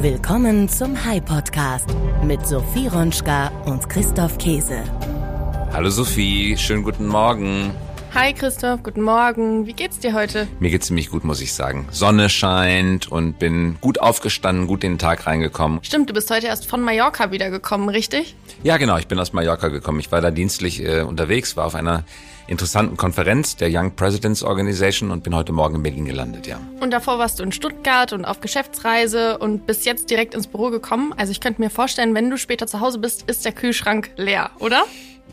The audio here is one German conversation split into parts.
Willkommen zum High Podcast mit Sophie Ronschka und Christoph Käse. Hallo Sophie, schönen guten Morgen. Hi Christoph, guten Morgen. Wie geht's dir heute? Mir geht's ziemlich gut, muss ich sagen. Sonne scheint und bin gut aufgestanden, gut in den Tag reingekommen. Stimmt, du bist heute erst von Mallorca wiedergekommen, richtig? Ja, genau, ich bin aus Mallorca gekommen. Ich war da dienstlich äh, unterwegs, war auf einer interessanten Konferenz der Young Presidents Organization und bin heute Morgen in Berlin gelandet, ja. Und davor warst du in Stuttgart und auf Geschäftsreise und bist jetzt direkt ins Büro gekommen. Also ich könnte mir vorstellen, wenn du später zu Hause bist, ist der Kühlschrank leer, oder?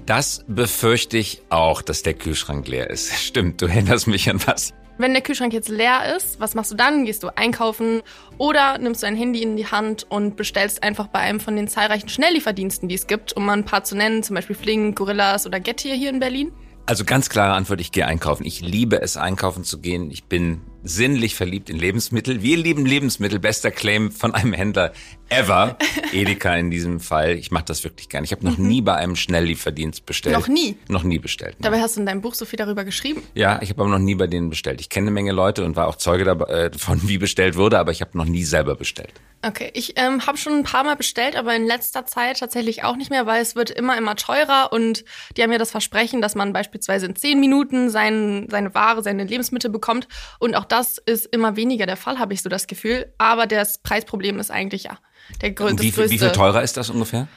Das befürchte ich auch, dass der Kühlschrank leer ist. Stimmt, du erinnerst mich an was. Wenn der Kühlschrank jetzt leer ist, was machst du dann? Gehst du einkaufen oder nimmst du ein Handy in die Hand und bestellst einfach bei einem von den zahlreichen Schnelllieferdiensten, die es gibt, um mal ein paar zu nennen, zum Beispiel Flink, Gorillas oder Getir hier in Berlin? Also ganz klare Antwort, ich gehe einkaufen. Ich liebe es, einkaufen zu gehen. Ich bin sinnlich verliebt in Lebensmittel. Wir lieben Lebensmittel. Bester Claim von einem Händler ever. Edeka in diesem Fall. Ich mache das wirklich gerne. Ich habe noch mhm. nie bei einem Schnelllieferdienst bestellt. Noch nie? Noch nie bestellt. Dabei hast du in deinem Buch so viel darüber geschrieben. Ja, ich habe aber noch nie bei denen bestellt. Ich kenne eine Menge Leute und war auch Zeuge davon, wie bestellt wurde, aber ich habe noch nie selber bestellt. Okay, ich ähm, habe schon ein paar Mal bestellt, aber in letzter Zeit tatsächlich auch nicht mehr, weil es wird immer, immer teurer und die haben ja das Versprechen, dass man beispielsweise in zehn Minuten sein, seine Ware, seine Lebensmittel bekommt und auch das ist immer weniger der Fall, habe ich so das Gefühl. Aber das Preisproblem ist eigentlich ja der grö wie, größte. Wie viel teurer ist das ungefähr?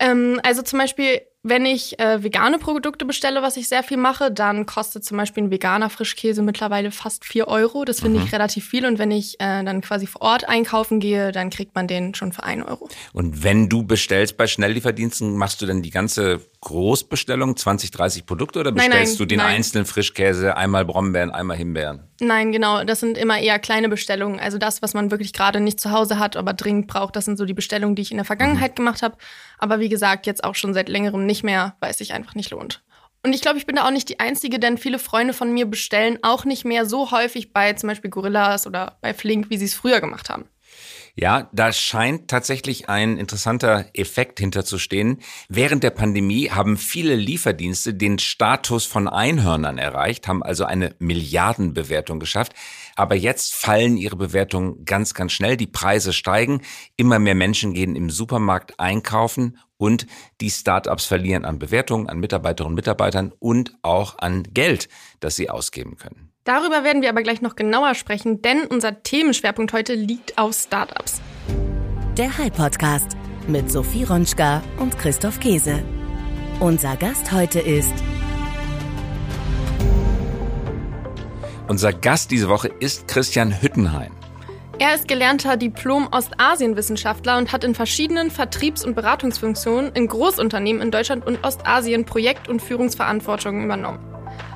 Ähm, also zum Beispiel wenn ich äh, vegane Produkte bestelle, was ich sehr viel mache, dann kostet zum Beispiel ein veganer Frischkäse mittlerweile fast vier Euro. Das finde mhm. ich relativ viel. Und wenn ich äh, dann quasi vor Ort einkaufen gehe, dann kriegt man den schon für ein Euro. Und wenn du bestellst bei Schnelllieferdiensten, machst du dann die ganze Großbestellung, 20, 30 Produkte oder bestellst nein, nein, du den nein. einzelnen Frischkäse, einmal Brombeeren, einmal Himbeeren? Nein, genau. Das sind immer eher kleine Bestellungen. Also das, was man wirklich gerade nicht zu Hause hat, aber dringend braucht, das sind so die Bestellungen, die ich in der Vergangenheit mhm. gemacht habe. Aber wie gesagt, jetzt auch schon seit längerem nicht nicht mehr, weil es sich einfach nicht lohnt. Und ich glaube, ich bin da auch nicht die Einzige, denn viele Freunde von mir bestellen auch nicht mehr so häufig bei zum Beispiel Gorillas oder bei Flink, wie sie es früher gemacht haben. Ja, da scheint tatsächlich ein interessanter Effekt hinterzustehen. Während der Pandemie haben viele Lieferdienste den Status von Einhörnern erreicht, haben also eine Milliardenbewertung geschafft. Aber jetzt fallen ihre Bewertungen ganz, ganz schnell. Die Preise steigen. Immer mehr Menschen gehen im Supermarkt einkaufen und die Startups verlieren an Bewertungen, an Mitarbeiterinnen und Mitarbeitern und auch an Geld, das sie ausgeben können. Darüber werden wir aber gleich noch genauer sprechen, denn unser Themenschwerpunkt heute liegt auf Startups. Der High Podcast mit Sophie Ronschka und Christoph Käse. Unser Gast heute ist Unser Gast diese Woche ist Christian Hüttenheim. Er ist gelernter Diplom-Ostasienwissenschaftler und hat in verschiedenen Vertriebs- und Beratungsfunktionen in Großunternehmen in Deutschland und Ostasien Projekt- und Führungsverantwortung übernommen.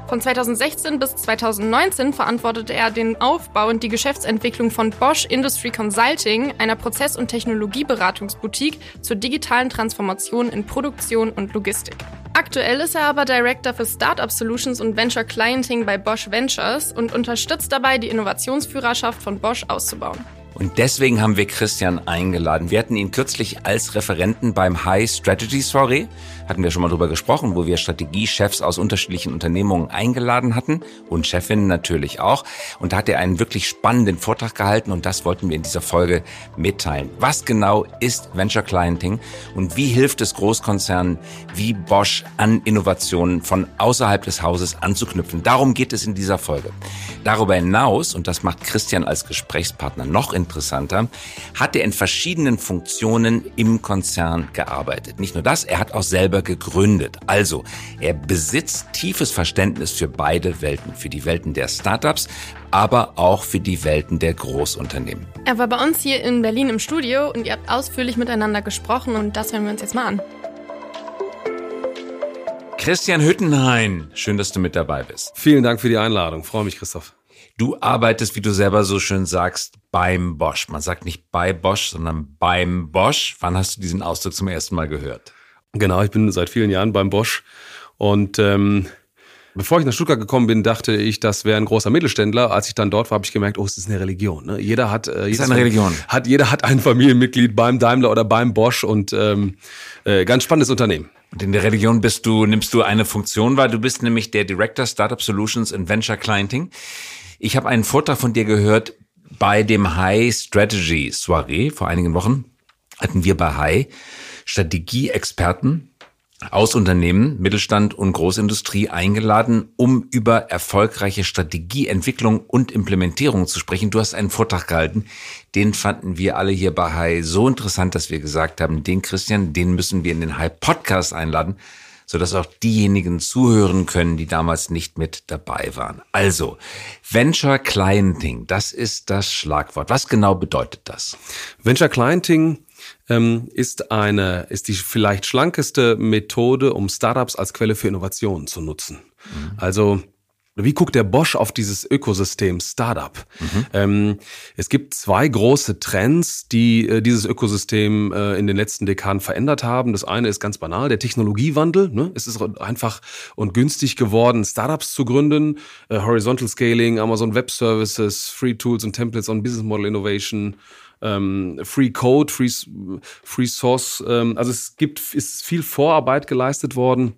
Von 2016 bis 2019 verantwortete er den Aufbau und die Geschäftsentwicklung von Bosch Industry Consulting, einer Prozess- und Technologieberatungsboutique zur digitalen Transformation in Produktion und Logistik. Aktuell ist er aber Director für Startup Solutions und Venture Clienting bei Bosch Ventures und unterstützt dabei, die Innovationsführerschaft von Bosch auszubauen. Und deswegen haben wir Christian eingeladen. Wir hatten ihn kürzlich als Referenten beim High Strategy Soiree, hatten wir schon mal drüber gesprochen, wo wir Strategiechefs aus unterschiedlichen Unternehmungen eingeladen hatten und Chefinnen natürlich auch. Und da hat er einen wirklich spannenden Vortrag gehalten und das wollten wir in dieser Folge mitteilen. Was genau ist Venture Clienting und wie hilft es Großkonzernen wie Bosch an Innovationen von außerhalb des Hauses anzuknüpfen? Darum geht es in dieser Folge. Darüber hinaus, und das macht Christian als Gesprächspartner noch interessanter, hat er in verschiedenen Funktionen im Konzern gearbeitet. Nicht nur das, er hat auch selber gegründet. Also, er besitzt tiefes Verständnis für beide Welten, für die Welten der Startups, aber auch für die Welten der Großunternehmen. Er war bei uns hier in Berlin im Studio und ihr habt ausführlich miteinander gesprochen und das hören wir uns jetzt mal an. Christian Hüttenhain, schön, dass du mit dabei bist. Vielen Dank für die Einladung. Freue mich, Christoph. Du arbeitest, wie du selber so schön sagst, beim Bosch. Man sagt nicht bei Bosch, sondern beim Bosch. Wann hast du diesen Ausdruck zum ersten Mal gehört? Genau, ich bin seit vielen Jahren beim Bosch und ähm, Bevor ich nach Stuttgart gekommen bin, dachte ich, das wäre ein großer Mittelständler. Als ich dann dort war, habe ich gemerkt, oh, es ist eine Religion. Ne? Jeder hat, äh, ist eine Religion. Hat jeder hat ein Familienmitglied beim Daimler oder beim Bosch und ähm, äh, ganz spannendes Unternehmen. Und in der Religion bist du, nimmst du eine Funktion wahr. Du bist nämlich der Director Startup Solutions and Venture Clienting. Ich habe einen Vortrag von dir gehört, Bei dem High Strategy Soiree vor einigen Wochen hatten wir bei High Strategieexperten aus Unternehmen, Mittelstand und Großindustrie eingeladen, um über erfolgreiche Strategieentwicklung und Implementierung zu sprechen. Du hast einen Vortrag gehalten, den fanden wir alle hier bei Hai so interessant, dass wir gesagt haben, den Christian, den müssen wir in den Hai Podcast einladen, sodass auch diejenigen zuhören können, die damals nicht mit dabei waren. Also, Venture Clienting, das ist das Schlagwort. Was genau bedeutet das? Venture Clienting ähm, ist eine, ist die vielleicht schlankeste Methode, um Startups als Quelle für Innovationen zu nutzen. Mhm. Also, wie guckt der Bosch auf dieses Ökosystem Startup? Mhm. Ähm, es gibt zwei große Trends, die äh, dieses Ökosystem äh, in den letzten Dekaden verändert haben. Das eine ist ganz banal, der Technologiewandel. Ne? Es ist einfach und günstig geworden, Startups zu gründen. Äh, Horizontal Scaling, Amazon Web Services, Free Tools und Templates on Business Model Innovation ähm, Free Code, Free, Free Source. Ähm, also es gibt, ist viel Vorarbeit geleistet worden.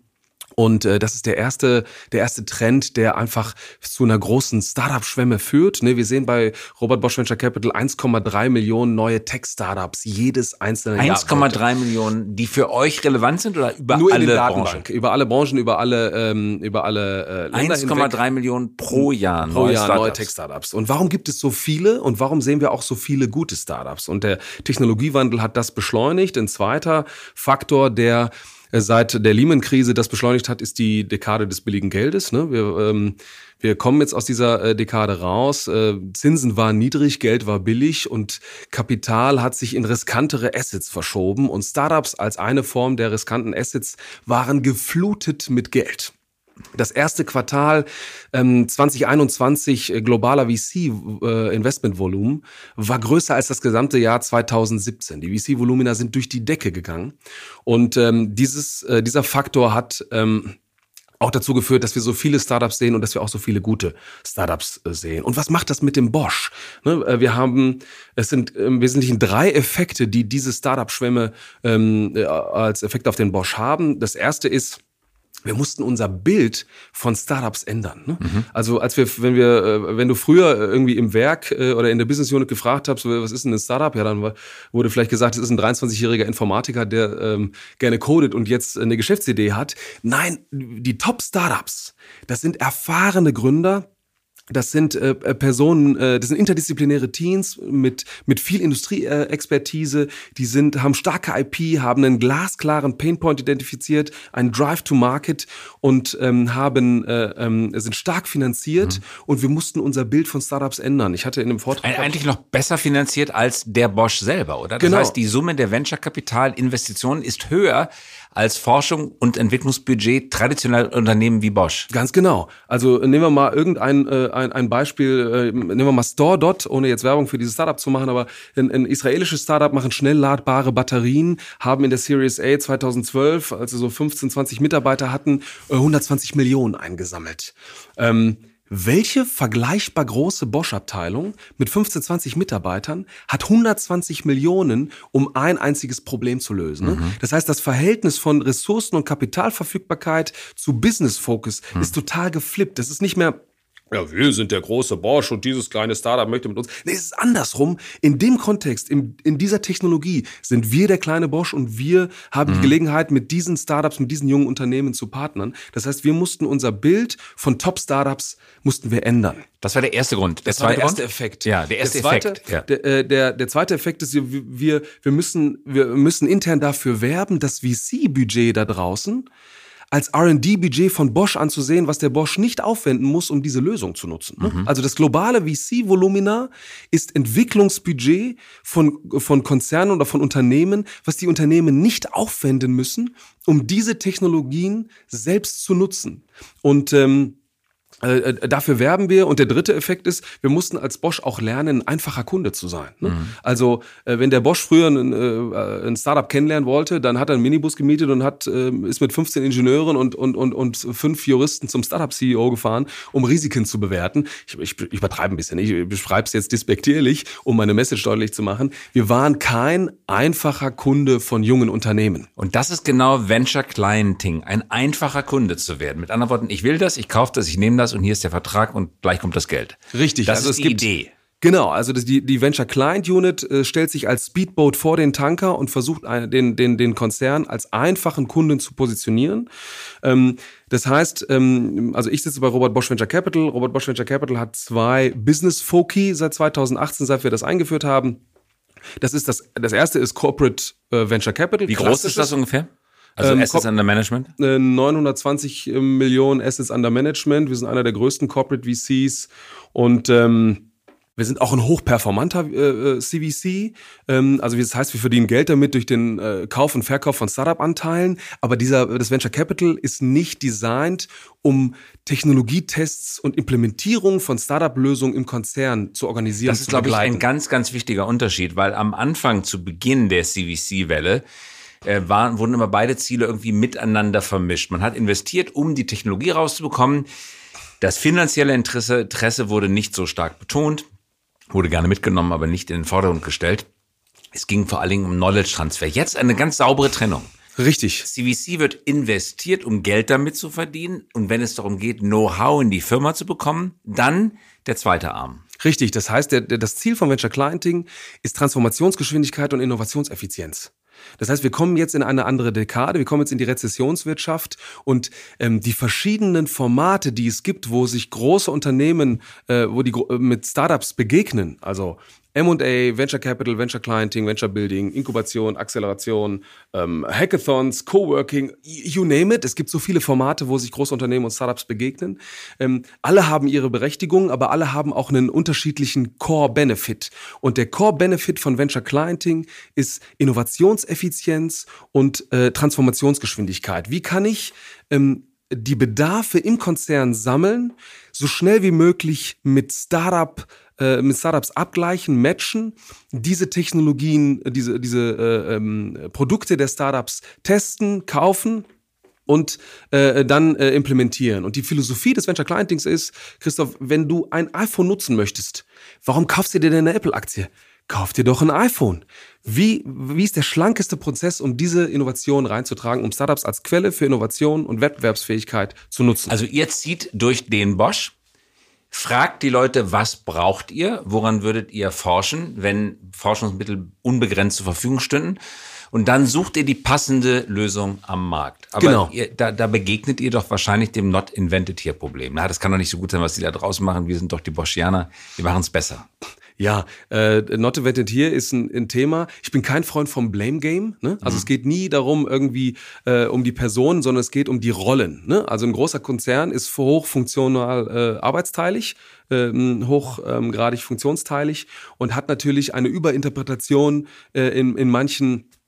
Und äh, das ist der erste, der erste Trend, der einfach zu einer großen Startup-Schwemme führt. Ne, wir sehen bei Robert Bosch Venture Capital 1,3 Millionen neue Tech-Startups jedes einzelne Jahr. 1,3 Millionen, die für euch relevant sind oder über Nur alle in den Branchen? Über alle Branchen, über alle, ähm, über alle äh, Länder 1,3 Millionen pro Jahr pro neue Jahr neue Startups. Tech-Startups. Und warum gibt es so viele und warum sehen wir auch so viele gute Startups? Und der Technologiewandel hat das beschleunigt. Ein zweiter Faktor, der seit der Lehman-Krise das beschleunigt hat, ist die Dekade des billigen Geldes. Ne? Wir, ähm, wir kommen jetzt aus dieser äh, Dekade raus. Äh, Zinsen waren niedrig, Geld war billig und Kapital hat sich in riskantere Assets verschoben. Und Startups als eine Form der riskanten Assets waren geflutet mit Geld. Das erste Quartal ähm, 2021 äh, globaler VC-Investmentvolumen war größer als das gesamte Jahr 2017. Die VC-Volumina sind durch die Decke gegangen. Und ähm, dieses, äh, dieser Faktor hat ähm, auch dazu geführt, dass wir so viele Startups sehen und dass wir auch so viele gute Startups äh, sehen. Und was macht das mit dem Bosch? Ne, äh, wir haben, es sind im Wesentlichen drei Effekte, die diese Startup-Schwemme ähm, äh, als Effekt auf den Bosch haben. Das erste ist, wir mussten unser Bild von Startups ändern. Ne? Mhm. Also als wir, wenn wir, äh, wenn du früher irgendwie im Werk äh, oder in der Business Unit gefragt hast, was ist denn ein Startup? Ja, dann wurde vielleicht gesagt, es ist ein 23-jähriger Informatiker, der ähm, gerne codet und jetzt eine Geschäftsidee hat. Nein, die Top-Startups, das sind erfahrene Gründer, das sind äh, Personen, äh, das sind interdisziplinäre Teams mit mit viel Industrieexpertise. die sind haben starke IP, haben einen glasklaren Painpoint identifiziert, einen Drive to Market und ähm, haben äh, ähm, sind stark finanziert. Mhm. Und wir mussten unser Bild von Startups ändern. Ich hatte in einem Vortrag Eigentlich noch besser finanziert als der Bosch selber, oder? Das Genau. heißt, die Summe der Venture-Kapital-Investitionen ist höher als Forschung und Entwicklungsbudget traditioneller Unternehmen wie Bosch. Ganz genau. Also nehmen wir mal irgendein äh, ein, ein Beispiel, äh, nehmen wir mal StoreDot, ohne jetzt Werbung für dieses Startup zu machen, aber ein, ein israelisches Startup machen schnell ladbare Batterien, haben in der Series A 2012, als sie so 15, 20 Mitarbeiter hatten, äh, 120 Millionen eingesammelt. Ähm, welche vergleichbar große Bosch-Abteilung mit 15, 20 Mitarbeitern hat 120 Millionen, um ein einziges Problem zu lösen? Ne? Das heißt, das Verhältnis von Ressourcen und Kapitalverfügbarkeit zu Business Focus ist total geflippt. Das ist nicht mehr ja, wir sind der große Bosch und dieses kleine Startup möchte mit uns. Nee, es ist andersrum. In dem Kontext, in, in dieser Technologie sind wir der kleine Bosch und wir haben die Gelegenheit, mit diesen Startups, mit diesen jungen Unternehmen zu partnern. Das heißt, wir mussten unser Bild von Top-Startups mussten wir ändern. Das war der erste Grund. Der Das war der zweite erste Grund? Effekt. Ja, der erste zweite, Effekt. Ja. Der, äh, der, der zweite Effekt ist, wir, wir, wir, müssen, wir müssen intern dafür werben, das VC-Budget da draußen als R&D-Budget von Bosch anzusehen, was der Bosch nicht aufwenden muss, um diese Lösung zu nutzen. Ne? Also das globale VC-Volumina ist Entwicklungsbudget von, von Konzernen oder von Unternehmen, was die Unternehmen nicht aufwenden müssen, um diese Technologien selbst zu nutzen. Und ähm, äh, äh, dafür werben wir. Und der dritte Effekt ist, wir mussten als Bosch auch lernen, ein einfacher Kunde zu sein. Ne? Also, äh, wenn der Bosch früher ein, äh, ein Startup kennenlernen wollte, dann hat er einen Minibus gemietet und hat, äh, ist mit 15 Ingenieuren und, und, und, und fünf Juristen zum Startup-CEO gefahren, um Risiken zu bewerten. Ich, ich, ich übertreibe ein bisschen, ich beschreibe es jetzt despektierlich, um meine Message deutlich zu machen. Wir waren kein einfacher Kunde von jungen Unternehmen. Und das ist genau Venture Clienting, ein einfacher Kunde zu werden. Mit anderen Worten, ich will das, ich kaufe das, ich nehme das und hier ist der Vertrag und gleich kommt das Geld. Richtig, Das also ist es die gibt- Idee. Genau, also das, die, die Venture Client Unit äh, stellt sich als Speedboat vor den Tanker und versucht ein, den, den, den Konzern als einfachen Kunden zu positionieren. Ähm, das heißt, ähm, also ich sitze bei Robert Bosch Venture Capital. Robert Bosch Venture Capital hat zwei Business Foci seit 2018, seit wir das eingeführt haben. Das ist das, das erste ist Corporate äh, Venture Capital. Wie groß ist das ungefähr? Also Ähm, Assets under Management? Äh, 920 Millionen Assets under Management. Wir sind einer der größten Corporate VCs und ähm, wir sind auch ein hochperformanter äh, äh, CVC. Ähm, also das heißt, wir verdienen Geld damit durch den äh, Kauf und Verkauf von Startup-Anteilen. Aber dieser, das Venture Capital ist nicht designt, um Technologietests und Implementierung von Startup-Lösungen im Konzern zu organisieren. Das ist, glaube ich, ein ganz, ganz wichtiger Unterschied, weil am Anfang, zu Beginn der CVC-Welle, äh, waren, wurden immer beide Ziele irgendwie miteinander vermischt. Man hat investiert, um die Technologie rauszubekommen. Das finanzielle Interesse, Interesse wurde nicht so stark betont, wurde gerne mitgenommen, aber nicht in den Vordergrund gestellt. Es ging vor allen Dingen um Knowledge-Transfer. Jetzt eine ganz saubere Trennung. Richtig. CVC wird investiert, um Geld damit zu verdienen. Und wenn es darum geht, Know-how in die Firma zu bekommen, dann der zweite Arm. Richtig, das heißt, der, der, das Ziel von Venture Clienting ist Transformationsgeschwindigkeit und Innovationseffizienz. Das heißt, wir kommen jetzt in eine andere Dekade, wir kommen jetzt in die Rezessionswirtschaft und ähm, die verschiedenen Formate, die es gibt, wo sich große Unternehmen, äh, wo die äh, mit Startups begegnen, also M&A, Venture Capital, Venture Clienting, Venture Building, Inkubation, Acceleration, ähm, Hackathons, Coworking, you name it. Es gibt so viele Formate, wo sich große Unternehmen und Startups begegnen. Ähm, alle haben ihre Berechtigung, aber alle haben auch einen unterschiedlichen Core-Benefit. Und der Core-Benefit von Venture Clienting ist Innovationseffizienz und äh, Transformationsgeschwindigkeit. Wie kann ich ähm, die Bedarfe im Konzern sammeln, so schnell wie möglich mit Startup äh, mit Startups abgleichen, matchen, diese Technologien, diese, diese äh, ähm, Produkte der Startups testen, kaufen und äh, dann äh, implementieren. Und die Philosophie des Venture Clientings ist, Christoph, wenn du ein iPhone nutzen möchtest, warum kaufst du dir denn eine Apple-Aktie? Kauf dir doch ein iPhone. Wie, wie ist der schlankeste Prozess, um diese Innovation reinzutragen, um Startups als Quelle für Innovation und Wettbewerbsfähigkeit zu nutzen? Also ihr zieht durch den Bosch, fragt die Leute, was braucht ihr, woran würdet ihr forschen, wenn Forschungsmittel unbegrenzt zur Verfügung stünden. Und dann sucht ihr die passende Lösung am Markt. Aber Genau. ihr, da, da begegnet ihr doch wahrscheinlich dem Not Invented Here Problem. Na, das kann doch nicht so gut sein, was die da draußen machen. Wir sind doch die Boschianer. Wir machen es besser. Ja, äh, Not Invented Here ist ein, ein Thema. Ich bin kein Freund vom Blame Game. Ne? Also es geht nie darum irgendwie äh, um die Person, sondern es geht um die Rollen. Ne? Also ein großer Konzern ist hochfunktional äh, arbeitsteilig, ähm, hochgradig funktionsteilig und hat natürlich eine Überinterpretation äh, in, in manchen äh,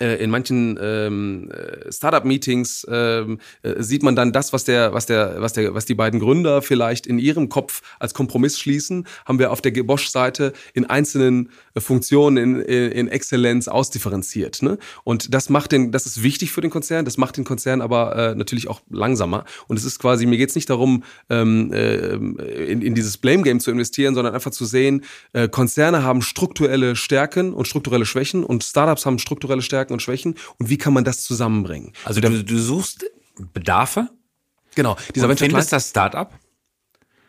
in manchen ähm, äh, Startup-Meetings ähm, äh, sieht man dann das, was der, was der, was der, was die beiden Gründer vielleicht in ihrem Kopf als Kompromiss schließen, haben wir auf der Bosch-Seite in einzelnen äh, Funktionen in, in, in Exzellenz ausdifferenziert. Ne? Und das macht den, das ist wichtig für den Konzern, das macht den Konzern aber äh, natürlich auch langsamer. Und es ist quasi, mir geht's nicht darum, ähm, äh, in, in dieses Blame-Game zu investieren, sondern einfach zu sehen, äh, Konzerne haben strukturelle Stärken und strukturelle Schwächen und Startups haben strukturelle Stärken und Schwächen und wie kann man das zusammenbringen? Also du, du suchst Bedarfe Genau, dieser und Venture findest das Startup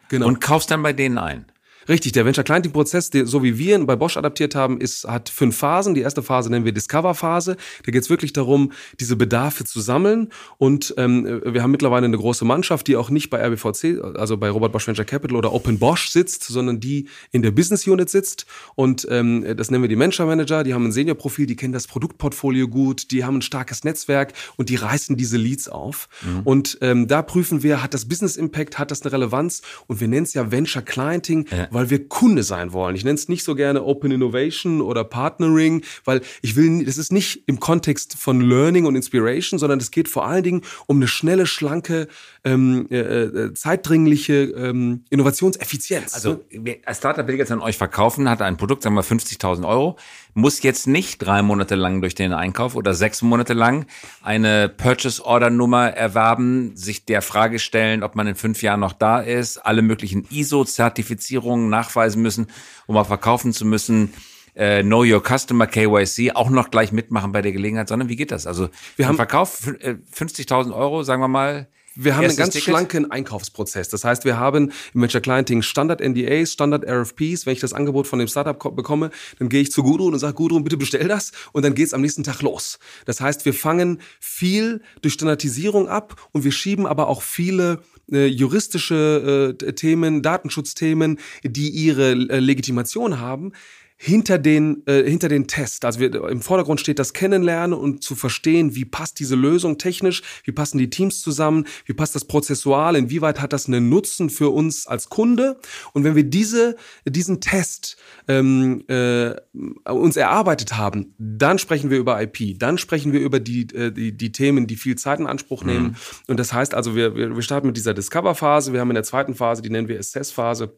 genau. und kaufst dann bei denen ein. Richtig, der Venture Clienting Prozess, der, so wie wir ihn bei Bosch adaptiert haben, ist, hat fünf Phasen. Die erste Phase nennen wir Discover-Phase. Da geht es wirklich darum, diese Bedarfe zu sammeln. Und ähm, wir haben mittlerweile eine große Mannschaft, die auch nicht bei RBVC, also bei Robert Bosch Venture Capital oder Open Bosch sitzt, sondern die in der Business Unit sitzt. Und ähm, das nennen wir die Venture Manager. Die haben ein Senior-Profil, die kennen das Produktportfolio gut, die haben ein starkes Netzwerk und die reißen diese Leads auf. Und ähm, da prüfen wir, hat das Business Impact, hat das eine Relevanz? Und wir nennen es ja Venture Clienting, Ja. Weil wir Kunde sein wollen. Ich nenne es nicht so gerne Open Innovation oder Partnering, weil ich will, das ist nicht im Kontext von Learning und Inspiration, sondern es geht vor allen Dingen um eine schnelle, schlanke, ähm, äh, äh, zeitdringliche ähm, Innovationseffizienz. Also als Startup will jetzt an euch verkaufen, hat ein Produkt, sagen wir 50.000 Euro, muss jetzt nicht drei Monate lang durch den Einkauf oder sechs Monate lang eine Purchase Order Nummer erwerben, sich der Frage stellen, ob man in fünf Jahren noch da ist, alle möglichen ISO-Zertifizierungen nachweisen müssen, um auch verkaufen zu müssen. Äh, know Your Customer KYC auch noch gleich mitmachen bei der Gelegenheit, sondern wie geht das? Also wir haben Verkauf fün- äh, 50.000 Euro, sagen wir mal, Wir haben Erstes einen ganz Ticket? schlanken Einkaufsprozess. Das heißt, wir haben im Venture Clienting Standard NDAs, Standard RFPs. Wenn ich das Angebot von dem Startup ko- bekomme, dann gehe ich zu Gudrun und sage, Gudrun, bitte bestell das. Und dann geht's am nächsten Tag los. Das heißt, wir fangen viel durch Standardisierung ab und wir schieben aber auch viele äh, juristische äh, Themen, Datenschutzthemen, die ihre äh, Legitimation haben, hinter den, äh, hinter den Test. Also wir, im Vordergrund steht das Kennenlernen und zu verstehen, wie passt diese Lösung technisch, wie passen die Teams zusammen, wie passt das prozessual, inwieweit hat das einen Nutzen für uns als Kunde. Und wenn wir diese, diesen Test ähm, äh, uns erarbeitet haben, dann sprechen wir über IP, dann sprechen wir über die, äh, die, die Themen, die viel Zeit in Anspruch nehmen. Und das heißt also, wir, wir starten mit dieser Discover-Phase, wir haben in der zweiten Phase, die nennen wir Assess-Phase,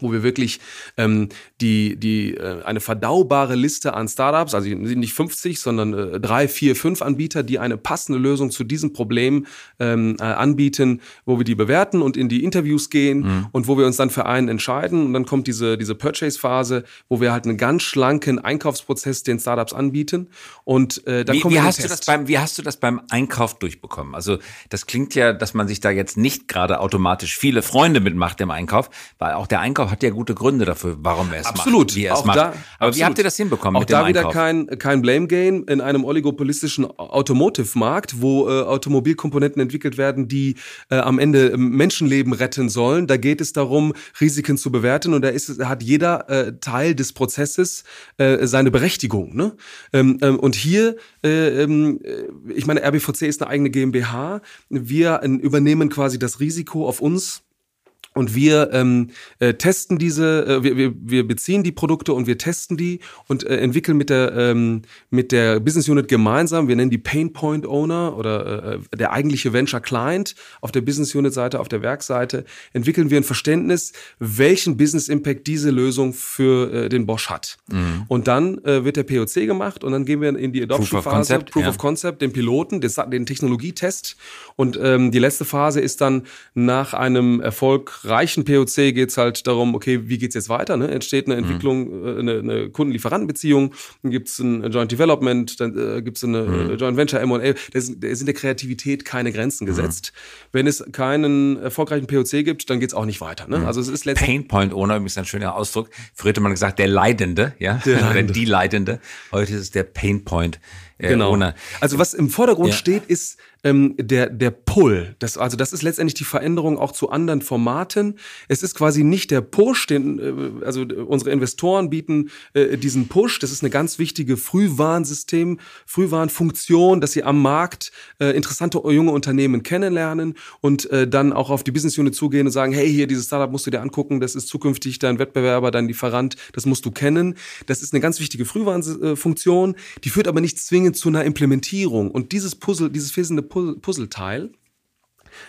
wo wir wirklich ähm, die, die, äh, eine verdaubare Liste an Startups, also nicht 50, sondern äh, drei, vier, fünf Anbieter, die eine passende Lösung zu diesem Problem ähm, äh, anbieten, wo wir die bewerten und in die Interviews gehen Mhm. und wo wir uns dann für einen entscheiden. Und dann kommt diese, diese Purchase-Phase, wo wir halt einen ganz schlanken Einkaufsprozess den Startups anbieten. Und äh, dann Wie, kommen wie hast du Test. das beim, wie hast du das beim Einkauf durchbekommen? Also das klingt ja, dass man sich da jetzt nicht gerade automatisch viele Freunde mitmacht im Einkauf, weil auch der Einkauf hat ja gute Gründe dafür, warum er es Absolut. macht, wie er es macht. da- Aber wie habt ihr das hinbekommen Auch mit da wieder Einkauf? kein, kein Blame Game in einem oligopolistischen Automotive-Markt, wo äh, Automobilkomponenten entwickelt werden, die äh, am Ende äh, Menschenleben retten sollen. Da geht es darum, Risiken zu bewerten und da ist, hat jeder äh, Teil des Prozesses äh, seine Berechtigung. Ne? Ähm, ähm, und hier, äh, ähm, äh, ich meine, RBVC ist eine eigene GmbH. Wir übernehmen quasi das Risiko auf uns und wir ähm, äh, testen diese, äh, wir, wir, wir beziehen die Produkte und wir testen die und äh, entwickeln mit der ähm, mit der Business Unit gemeinsam. Wir nennen die Pain Point Owner oder äh, der eigentliche Venture Client auf der Business Unit Seite, auf der Werkseite entwickeln wir ein Verständnis, welchen Business Impact diese Lösung für äh, den Bosch hat. Und dann äh, wird der POC gemacht und dann gehen wir in die Adoption Proof of Phase, Concept, Proof ja. of Concept, den Piloten, den, den Technologietest. Und ähm, die letzte Phase ist dann nach einem erfolgreichen POC geht's halt darum, okay, wie geht's jetzt weiter? Ne? Entsteht eine Entwicklung, äh, eine, eine Kunden-Lieferanten-Beziehung, dann gibt's ein Joint Development, dann äh, gibt's eine äh, Joint Venture M&A. Da sind da sind der Kreativität keine Grenzen gesetzt. Wenn es keinen erfolgreichen POC gibt, dann geht's auch nicht weiter. Ne? Also es ist letztendlich Pain Point Owner, übrigens ein schöner Ausdruck. Früher hätte man gesagt, der Leidende, ja, oder die Leidende. Heute ist es der Pain Point äh, Genau. Owner. Also was im Vordergrund Ja. steht, ist ähm, der der Pull. Das, also das ist letztendlich die Veränderung auch zu anderen Formaten. Es ist quasi nicht der Push, den äh, also äh, unsere Investoren bieten äh, diesen Push. Das ist eine ganz wichtige Frühwarnsystem, Frühwarnfunktion, dass sie am Markt äh, interessante junge Unternehmen kennenlernen und äh, dann auch auf die Business Unit zugehen und sagen, hey, hier dieses Startup musst du dir angucken, das ist zukünftig dein Wettbewerber, dein Lieferant, das musst du kennen. Das ist eine ganz wichtige Frühwarnfunktion, die führt aber nicht zwingend zu einer Implementierung. Und dieses Puzzle, dieses fehlende Pu- Puzzleteil,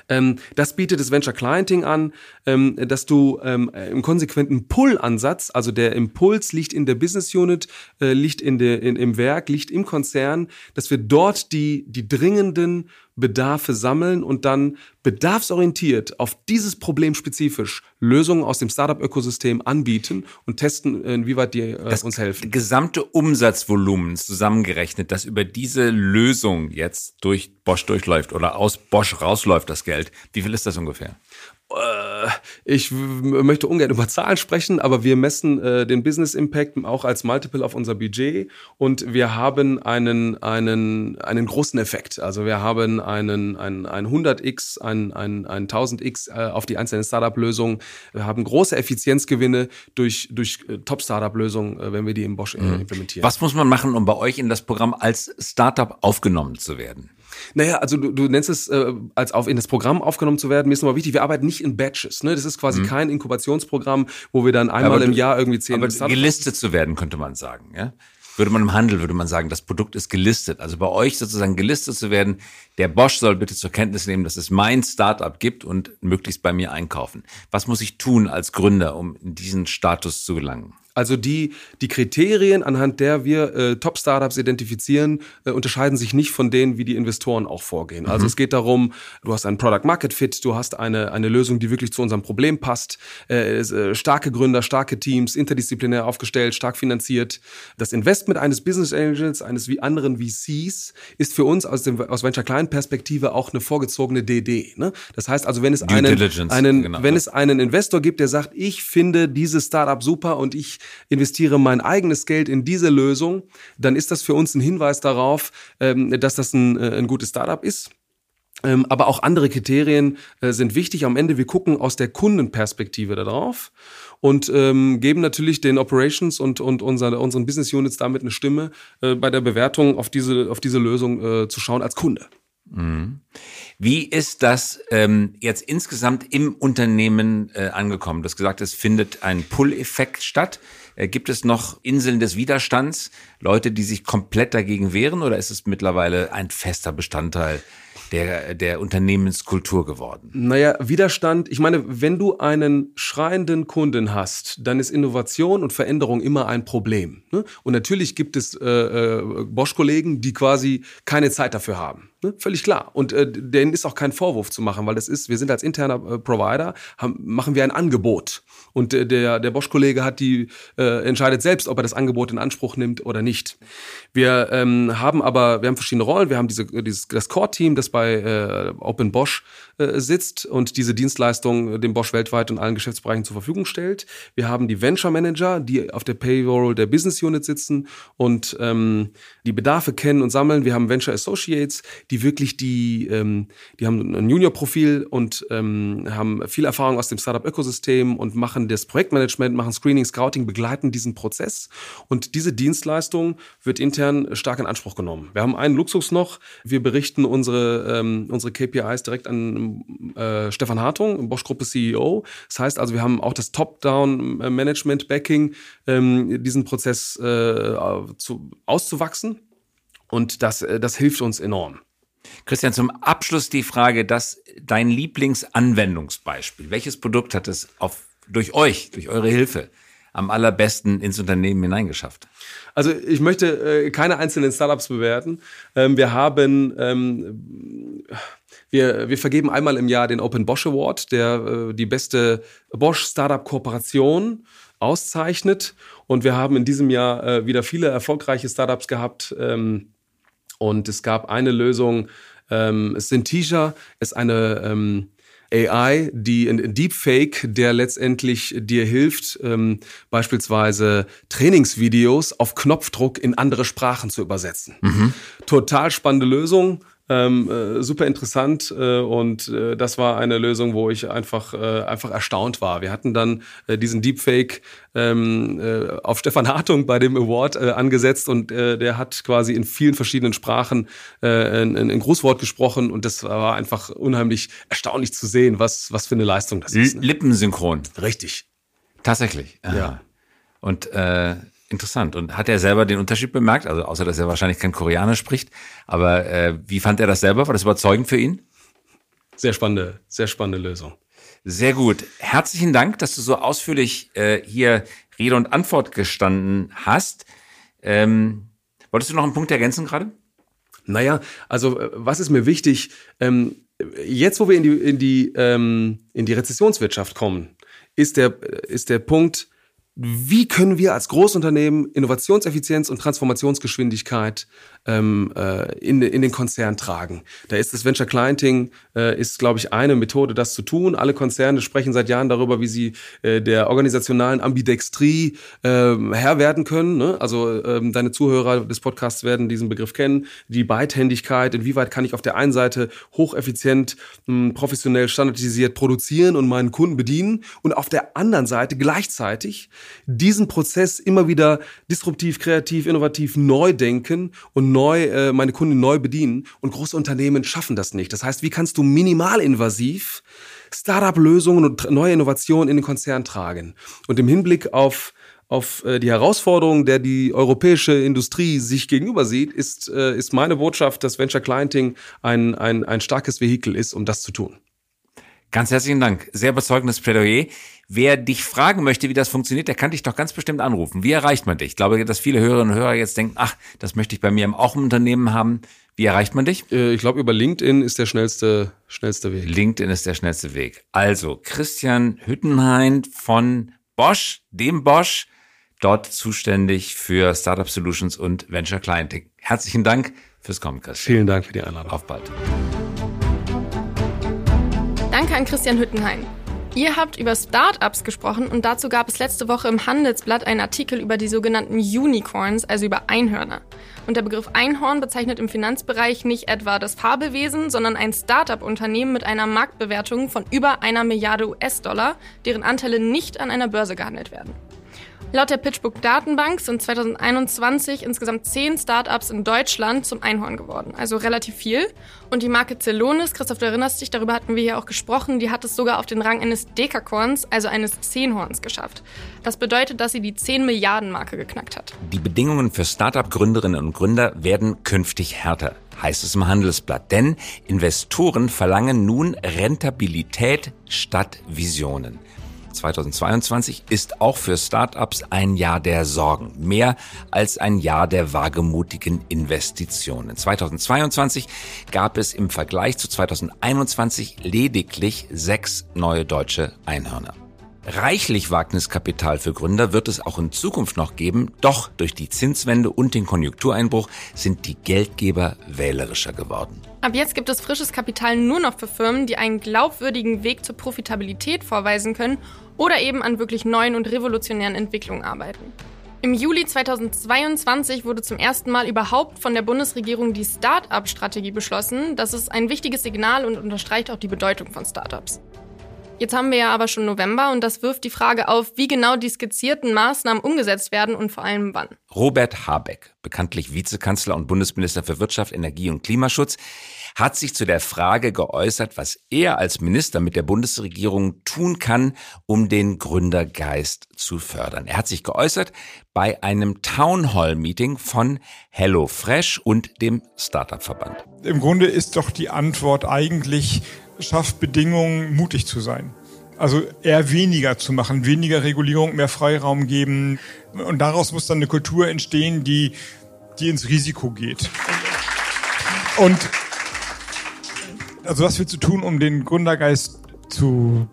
ähm, das bietet das Venture Clienting an, ähm, dass du ähm, im konsequenten Pull-Ansatz, also der Impuls liegt in der Business Unit, äh, liegt in der, in, im Werk, liegt im Konzern, dass wir dort die, die dringenden Bedarfe sammeln und dann bedarfsorientiert auf dieses Problem spezifisch Lösungen aus dem Startup-Ökosystem anbieten und testen, inwieweit die äh, uns helfen. gesamte Umsatzvolumen zusammengerechnet, das über diese Lösung jetzt durch Bosch durchläuft oder aus Bosch rausläuft, das Geld. Wie viel ist das ungefähr? Ich w- möchte ungern über Zahlen sprechen, aber wir messen äh, den Business Impact auch als Multiple auf unser Budget und wir haben einen, einen, einen großen Effekt. Also wir haben einen, einen, einen 100x, einen, einen, einen 1000x äh, auf die einzelnen Startup-Lösungen. Wir haben große Effizienzgewinne durch, durch äh, Top-Startup-Lösungen, äh, wenn wir die im Bosch äh, implementieren. Was muss man machen, um bei euch in das Programm als Startup aufgenommen zu werden? Naja, also du, du nennst es äh, als auf in das Programm aufgenommen zu werden. Mir ist nochmal wichtig, wir arbeiten nicht in Batches. Ne? Das ist quasi kein Inkubationsprogramm, wo wir dann einmal Mhm. Aber im du- Jahr irgendwie zehn Aber gelistet zu werden, könnte man sagen, ja? Würde man im Handel, würde man sagen, das Produkt ist gelistet. Also bei euch sozusagen gelistet zu werden, der Bosch soll bitte zur Kenntnis nehmen, dass es mein Startup gibt und möglichst bei mir einkaufen. Was muss ich tun als Gründer, um in diesen Status zu gelangen? Also die, die Kriterien, anhand der wir äh, Top-Startups identifizieren, äh, unterscheiden sich nicht von denen, wie die Investoren auch vorgehen. Also mhm. es geht darum, du hast einen Product-Market-Fit, du hast eine, eine Lösung, die wirklich zu unserem Problem passt, äh, äh, starke Gründer, starke Teams, interdisziplinär aufgestellt, stark finanziert. Das Investment eines Business Angels, eines wie anderen VCs, ist für uns aus, dem, aus Venture-Client-Perspektive auch eine vorgezogene DD. Ne? Das heißt also, wenn es, einen, einen, genau. wenn es einen Investor gibt, der sagt, ich finde dieses Startup super und ich investiere mein eigenes Geld in diese Lösung, dann ist das für uns ein Hinweis darauf, ähm, dass das ein, äh, ein gutes Startup ist. Ähm, aber auch andere Kriterien äh, sind wichtig. Am Ende, wir gucken aus der Kundenperspektive darauf und ähm, geben natürlich den Operations und, und unser, unseren Business Units damit eine Stimme, äh, bei der Bewertung auf diese, auf diese Lösung zu schauen als Kunde. Mhm. Wie ist das ähm, jetzt insgesamt im Unternehmen äh, angekommen? Du hast gesagt, es findet ein Pull-Effekt statt. Äh, gibt es noch Inseln des Widerstands, Leute, die sich komplett dagegen wehren, oder ist es mittlerweile ein fester Bestandteil der, der Unternehmenskultur geworden? Naja, Widerstand, ich meine, wenn du einen schreienden Kunden hast, dann ist Innovation und Veränderung immer ein Problem. Ne? Und natürlich gibt es äh, äh, Bosch-Kollegen, die quasi keine Zeit dafür haben. Ne? Völlig klar. Und äh, denen ist auch kein Vorwurf zu machen, weil das ist, wir sind als interner äh, Provider, haben, machen wir ein Angebot. Und äh, der, der Bosch-Kollege hat die, entscheidet selbst, ob er das Angebot in Anspruch nimmt oder nicht. Wir ähm, haben aber, wir haben verschiedene Rollen. Wir haben diese, dieses, das Core-Team, das bei äh, Open Bosch äh, sitzt und diese Dienstleistung dem Bosch weltweit und allen Geschäftsbereichen zur Verfügung stellt. Wir haben die Venture Manager, die auf der Payroll der Business Unit sitzen und ähm, die Bedarfe kennen und sammeln. Wir haben Venture Associates, die wirklich die, ähm, die haben ein Junior-Profil und ähm, haben viel Erfahrung aus dem Startup-Ökosystem und machen das Projektmanagement, machen Screening, Scouting, begleiten diesen Prozess. Und diese Dienstleistung wird intern stark in Anspruch genommen. Wir haben einen Luxus noch. Wir berichten unsere, ähm, unsere KPIs direkt an äh, Stefan Hartung, Bosch-Gruppe CEO. Das heißt also, wir haben auch das Top-Down-Management-Backing, ähm, diesen Prozess äh, zu, auszuwachsen. Und das, äh, das hilft uns enorm. Christian, zum Abschluss die Frage, dass dein Lieblingsanwendungsbeispiel, welches Produkt hat es auf, durch euch, durch eure Hilfe am allerbesten ins Unternehmen hineingeschafft? Also ich möchte äh, keine einzelnen Startups bewerten. Ähm, wir haben ähm, wir, wir vergeben einmal im Jahr den Open Bosch Award, der äh, die beste Bosch Startup Kooperation auszeichnet. Und wir haben in diesem Jahr äh, wieder viele erfolgreiche Startups gehabt. Ähm, und es gab eine Lösung, ähm, Synthesia ist eine ähm, AI, die ein Deepfake, der letztendlich dir hilft, ähm, beispielsweise Trainingsvideos auf Knopfdruck in andere Sprachen zu übersetzen. Mhm. Total spannende Lösung. Ähm, äh, super interessant äh, und äh, das war eine Lösung, wo ich einfach äh, einfach erstaunt war. Wir hatten dann äh, diesen Deepfake ähm, äh, auf Stefan Hartung bei dem Award angesetzt und der hat quasi in vielen verschiedenen Sprachen ein, ein Grußwort gesprochen und das war einfach unheimlich erstaunlich zu sehen, was was für eine Leistung das ist. Ne? Lippensynchron. Richtig. Tatsächlich. Aha. Ja. Und äh, Interessant. Und hat er selber den Unterschied bemerkt? Also außer, dass er wahrscheinlich kein Koreaner spricht. Aber äh, wie fand er das selber? War das überzeugend für ihn? Sehr spannende, sehr spannende Lösung. Sehr gut. Herzlichen Dank, dass du so ausführlich äh, hier Rede und Antwort gestanden hast. Ähm, wolltest du noch einen Punkt ergänzen gerade? Naja, also äh, was ist mir wichtig? Ähm, jetzt, wo wir in die, in die, ähm, in die Rezessionswirtschaft kommen, ist der, ist der Punkt, wie können wir als Großunternehmen Innovationseffizienz und Transformationsgeschwindigkeit ähm, äh, in, in den Konzern tragen. Da ist das Venture Clienting, äh, ist, glaube ich, eine Methode, das zu tun. Alle Konzerne sprechen seit Jahren darüber, wie sie äh, der organisationalen Ambidextrie äh, Herr werden können. Ne? Also ähm, deine Zuhörer des Podcasts werden diesen Begriff kennen. Die Beidhändigkeit, inwieweit kann ich auf der einen Seite hocheffizient, mh, professionell standardisiert produzieren und meinen Kunden bedienen und auf der anderen Seite gleichzeitig diesen Prozess immer wieder disruptiv, kreativ, innovativ neu denken und neu äh, meine Kunden neu bedienen. Und große Unternehmen schaffen das nicht. Das heißt, wie kannst du minimalinvasiv Startup-Lösungen und neue Innovationen in den Konzern tragen? Und im Hinblick auf auf äh, die Herausforderungen, der die europäische Industrie sich gegenüber sieht, ist, äh, ist meine Botschaft, dass Venture Clienting ein, ein, ein starkes Vehikel ist, um das zu tun. Ganz herzlichen Dank. Sehr überzeugendes Plädoyer. Wer dich fragen möchte, wie das funktioniert, der kann dich doch ganz bestimmt anrufen. Wie erreicht man dich? Ich glaube, dass viele Hörerinnen und Hörer jetzt denken, ach, das möchte ich bei mir auch im Unternehmen haben. Wie erreicht man dich? Äh, ich glaube, über LinkedIn ist der schnellste, schnellste Weg. LinkedIn ist der schnellste Weg. Also, Christian Hüttenhain von Bosch, dem Bosch, dort zuständig für Startup Solutions und Venture Clienting. Herzlichen Dank fürs Kommen, Christian. Vielen Dank für die Einladung. Auf bald. Danke an Christian Hüttenhain. Ihr habt über Startups gesprochen und dazu gab es letzte Woche im Handelsblatt einen Artikel über die sogenannten Unicorns, also über Einhörner. Und der Begriff Einhorn bezeichnet im Finanzbereich nicht etwa das Fabelwesen, sondern ein Startup-Unternehmen mit einer Marktbewertung von über einer Milliarde US-Dollar, deren Anteile nicht an einer Börse gehandelt werden. Laut der PitchBook Datenbank sind 2021 insgesamt zehn Startups in Deutschland zum Einhorn geworden, also relativ viel. Und die Marke Celonis, Christoph, du erinnerst dich, darüber hatten wir hier auch gesprochen, die hat es sogar auf den Rang eines Dekakorns, also eines Zehnhorns geschafft. Das bedeutet, dass sie die 10 Milliarden Marke geknackt hat. Die Bedingungen für Startup-Gründerinnen und Gründer werden künftig härter heißt es im Handelsblatt. Denn Investoren verlangen nun Rentabilität statt Visionen. 2022 ist auch für Startups ein Jahr der Sorgen, mehr als ein Jahr der wagemutigen Investitionen. 2022 gab es im Vergleich zu 2021 lediglich sechs neue deutsche Einhörner. Reichlich Wagniskapital für Gründer wird es auch in Zukunft noch geben, doch durch die Zinswende und den Konjunktureinbruch sind die Geldgeber wählerischer geworden. Ab jetzt gibt es frisches Kapital nur noch für Firmen, die einen glaubwürdigen Weg zur Profitabilität vorweisen können oder eben an wirklich neuen und revolutionären Entwicklungen arbeiten. Im Juli 2022 wurde zum ersten Mal überhaupt von der Bundesregierung die Start-up-Strategie beschlossen. Das ist ein wichtiges Signal und unterstreicht auch die Bedeutung von Startups. Jetzt haben wir ja aber schon November und das wirft die Frage auf, wie genau die skizzierten Maßnahmen umgesetzt werden und vor allem wann. Robert Habeck, bekanntlich Vizekanzler und Bundesminister für Wirtschaft, Energie und Klimaschutz, hat sich zu der Frage geäußert, was er als Minister mit der Bundesregierung tun kann, um den Gründergeist zu fördern. Er hat sich geäußert bei einem Townhall-Meeting von HelloFresh und dem Startup-Verband. Im Grunde ist doch die Antwort eigentlich, schafft Bedingungen, mutig zu sein. Also eher weniger zu machen, weniger Regulierung, mehr Freiraum geben. Und daraus muss dann eine Kultur entstehen, die, die ins Risiko geht. Und also was wir zu tun, um den Gründergeist zu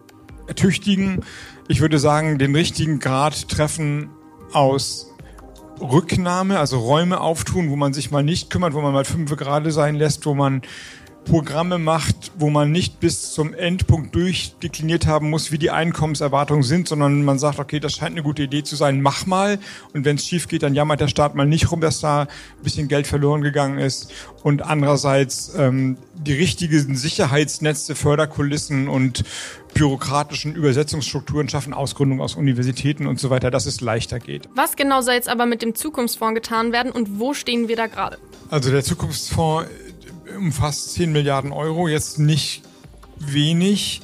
ertüchtigen? Ich würde sagen, den richtigen Grad treffen aus Rücknahme, also Räume auftun, wo man sich mal nicht kümmert, wo man mal fünf gerade sein lässt, wo man Programme macht, wo man nicht bis zum Endpunkt durchdekliniert haben muss, wie die Einkommenserwartungen sind, sondern man sagt, okay, das scheint eine gute Idee zu sein, mach mal. Und wenn es schief geht, dann jammert der Staat mal nicht rum, dass da ein bisschen Geld verloren gegangen ist. Und andererseits ähm, die richtigen Sicherheitsnetze, Förderkulissen und bürokratischen Übersetzungsstrukturen schaffen, Ausgründung aus Universitäten und so weiter, dass es leichter geht. Was genau soll jetzt aber mit dem Zukunftsfonds getan werden und wo stehen wir da gerade? Also der Zukunftsfonds umfasst 10 Milliarden Euro, jetzt nicht wenig.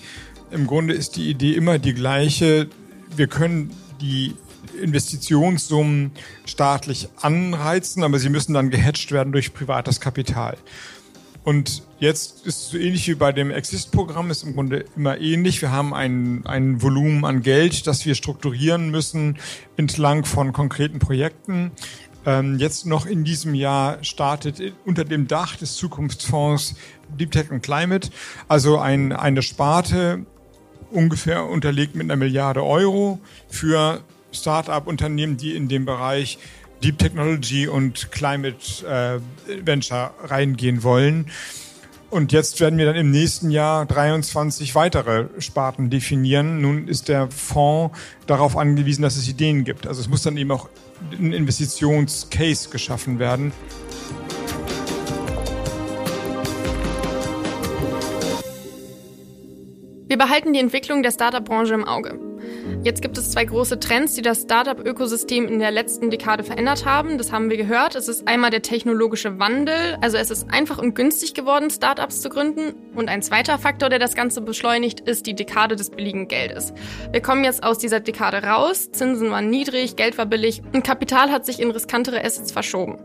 Im Grunde ist die Idee immer die gleiche. Wir können die Investitionssummen staatlich anreizen, aber sie müssen dann gehatcht werden durch privates Kapital. Und jetzt ist es so ähnlich wie bei dem Exist-Programm, ist im Grunde immer ähnlich. Wir haben ein, ein Volumen an Geld, das wir strukturieren müssen entlang von konkreten Projekten. Ähm, jetzt noch in diesem Jahr startet unter dem Dach des Zukunftsfonds Deep Tech and Climate, also ein, eine Sparte ungefähr unterlegt mit einer Milliarde Euro für Start-up-Unternehmen, die in dem Bereich Deep Technology und Climate äh, Venture reingehen wollen. Und jetzt werden wir dann im nächsten Jahr 23 weitere Sparten definieren. Nun ist der Fonds darauf angewiesen, dass es Ideen gibt. Also es muss dann eben auch ein Investitionscase geschaffen werden. Wir behalten die Entwicklung der Startup-Branche im Auge. Jetzt gibt es zwei große Trends, die das Startup-Ökosystem in der letzten Dekade verändert haben. Das haben wir gehört. Es ist einmal der technologische Wandel. Also es ist einfach und günstig geworden, Startups zu gründen. Und ein zweiter Faktor, der das Ganze beschleunigt, ist die Dekade des billigen Geldes. Wir kommen jetzt aus dieser Dekade raus. Zinsen waren niedrig, Geld war billig und Kapital hat sich in riskantere Assets verschoben.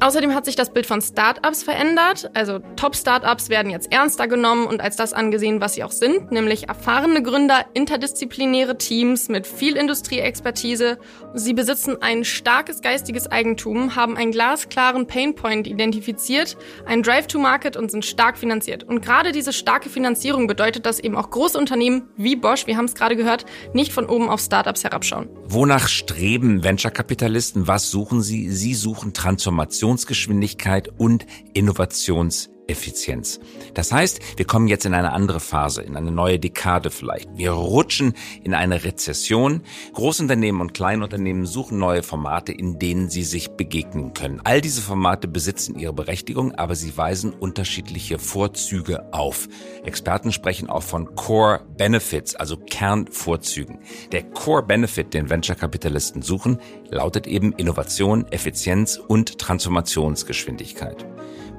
Außerdem hat sich das Bild von Startups verändert. Also Top-Startups werden jetzt ernster genommen und als das angesehen, was sie auch sind, nämlich erfahrene Gründer, interdisziplinäre Teams mit viel Industrieexpertise. Sie besitzen ein starkes geistiges Eigentum, haben einen glasklaren Painpoint identifiziert, einen Drive to Market und sind stark finanziert. Und gerade diese starke Finanzierung bedeutet, dass eben auch große Unternehmen wie Bosch, wir haben es gerade gehört, nicht von oben auf Startups herabschauen. Wonach streben Venture-Kapitalisten? Was suchen sie? Sie suchen Transformationsgeschwindigkeit und Innovations Effizienz. Das heißt, wir kommen jetzt in eine andere Phase, in eine neue Dekade vielleicht. Wir rutschen in eine Rezession. Großunternehmen und Kleinunternehmen suchen neue Formate, in denen sie sich begegnen können. All diese Formate besitzen ihre Berechtigung, aber sie weisen unterschiedliche Vorzüge auf. Experten sprechen auch von Core Benefits, also Kernvorzügen. Der Core Benefit, den Venture-Kapitalisten suchen, lautet eben Innovation, Effizienz und Transformationsgeschwindigkeit.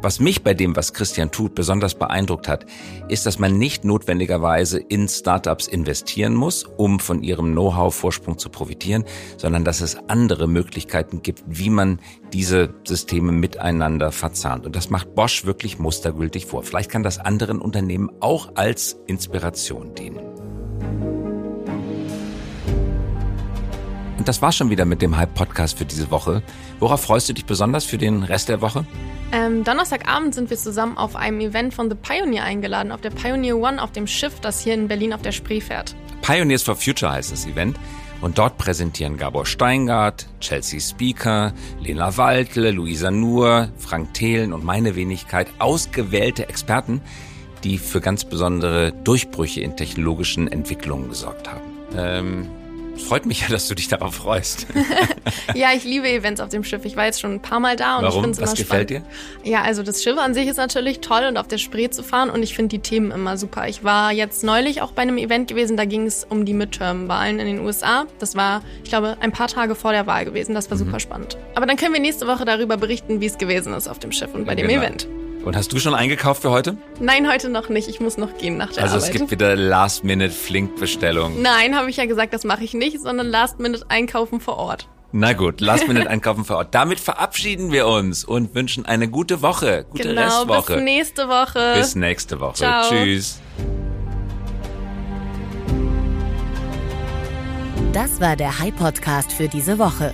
Was mich bei dem, was Christian tut, besonders beeindruckt hat, ist, dass man nicht notwendigerweise in Startups investieren muss, um von ihrem Know-how-Vorsprung zu profitieren, sondern dass es andere Möglichkeiten gibt, wie man diese Systeme miteinander verzahnt. Und das macht Bosch wirklich mustergültig vor. Vielleicht kann das anderen Unternehmen auch als Inspiration dienen. Und das war schon wieder mit dem Hype-Podcast für diese Woche. Worauf freust du dich besonders für den Rest der Woche? Ähm, Donnerstagabend sind wir zusammen auf einem Event von The Pioneer eingeladen, auf der Pioneer One, auf dem Schiff, das hier in Berlin auf der Spree fährt. Pioneers for Future heißt das Event. Und dort präsentieren Gabor Steingart, Chelsea Speaker, Lena Waldle, Luisa Nuhr, Frank Thelen und meine Wenigkeit ausgewählte Experten, die für ganz besondere Durchbrüche in technologischen Entwicklungen gesorgt haben. Ähm, Freut mich ja, dass du dich darauf freust. ja, ich liebe Events auf dem Schiff. Ich war jetzt schon ein paar Mal da und Warum? ich finde es immer gefällt spannend. dir? Ja, also das Schiff an sich ist natürlich toll und auf der Spree zu fahren und ich finde die Themen immer super. Ich war jetzt neulich auch bei einem Event gewesen, da ging es um die Midterm-Wahlen in den USA. Das war, ich glaube, ein paar Tage vor der Wahl gewesen. Das war mhm. super spannend. Aber dann können wir nächste Woche darüber berichten, wie es gewesen ist auf dem Schiff und bei ja, dem genau. Event. Und hast du schon eingekauft für heute? Nein, heute noch nicht. Ich muss noch gehen nach der also Arbeit. Also es gibt wieder Last-Minute-Flink-Bestellungen. Nein, habe ich ja gesagt, das mache ich nicht, sondern Last-Minute-Einkaufen vor Ort. Na gut, Last-Minute-Einkaufen vor Ort. Damit verabschieden wir uns und wünschen eine gute Woche, gute genau, Restwoche. Bis nächste Woche. Bis nächste Woche. Ciao. Tschüss. Das war der High Podcast für diese Woche.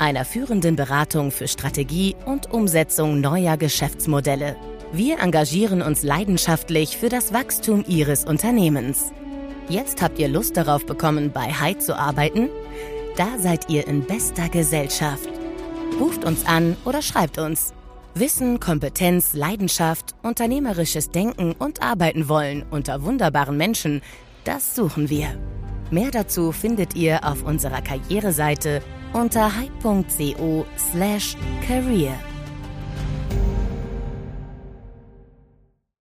einer führenden Beratung für Strategie und Umsetzung neuer Geschäftsmodelle. Wir engagieren uns leidenschaftlich für das Wachstum Ihres Unternehmens. Jetzt habt ihr Lust darauf bekommen, bei Hyde zu arbeiten? Da seid ihr in bester Gesellschaft. Ruft uns an oder schreibt uns. Wissen, Kompetenz, Leidenschaft, unternehmerisches Denken und Arbeiten wollen unter wunderbaren Menschen, das suchen wir. Mehr dazu findet ihr auf unserer Karriereseite unter hype.co/career.